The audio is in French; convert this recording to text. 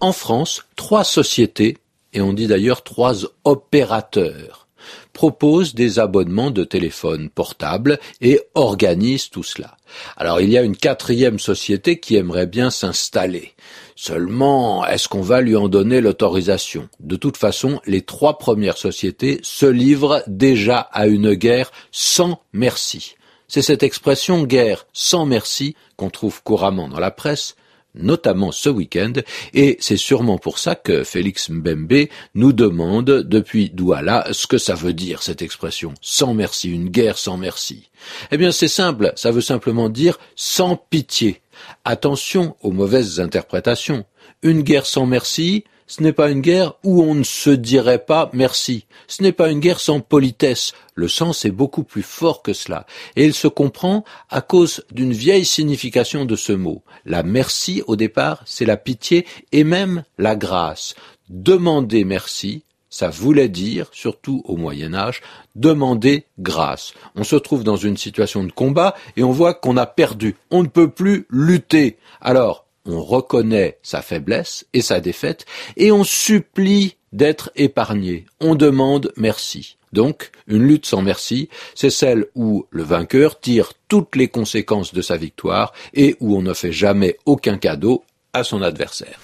En France, trois sociétés, et on dit d'ailleurs trois opérateurs, proposent des abonnements de téléphone portable et organisent tout cela. Alors il y a une quatrième société qui aimerait bien s'installer. Seulement, est-ce qu'on va lui en donner l'autorisation? De toute façon, les trois premières sociétés se livrent déjà à une guerre sans merci. C'est cette expression guerre sans merci qu'on trouve couramment dans la presse, notamment ce week-end, et c'est sûrement pour ça que Félix Mbembe nous demande depuis Douala ce que ça veut dire cette expression sans merci, une guerre sans merci. Eh bien c'est simple, ça veut simplement dire sans pitié. Attention aux mauvaises interprétations. Une guerre sans merci, ce n'est pas une guerre où on ne se dirait pas merci. Ce n'est pas une guerre sans politesse. Le sens est beaucoup plus fort que cela. Et il se comprend à cause d'une vieille signification de ce mot. La merci, au départ, c'est la pitié et même la grâce. Demander merci, ça voulait dire, surtout au Moyen Âge, demander grâce. On se trouve dans une situation de combat et on voit qu'on a perdu. On ne peut plus lutter. Alors, on reconnaît sa faiblesse et sa défaite, et on supplie d'être épargné. On demande merci. Donc, une lutte sans merci, c'est celle où le vainqueur tire toutes les conséquences de sa victoire et où on ne fait jamais aucun cadeau à son adversaire.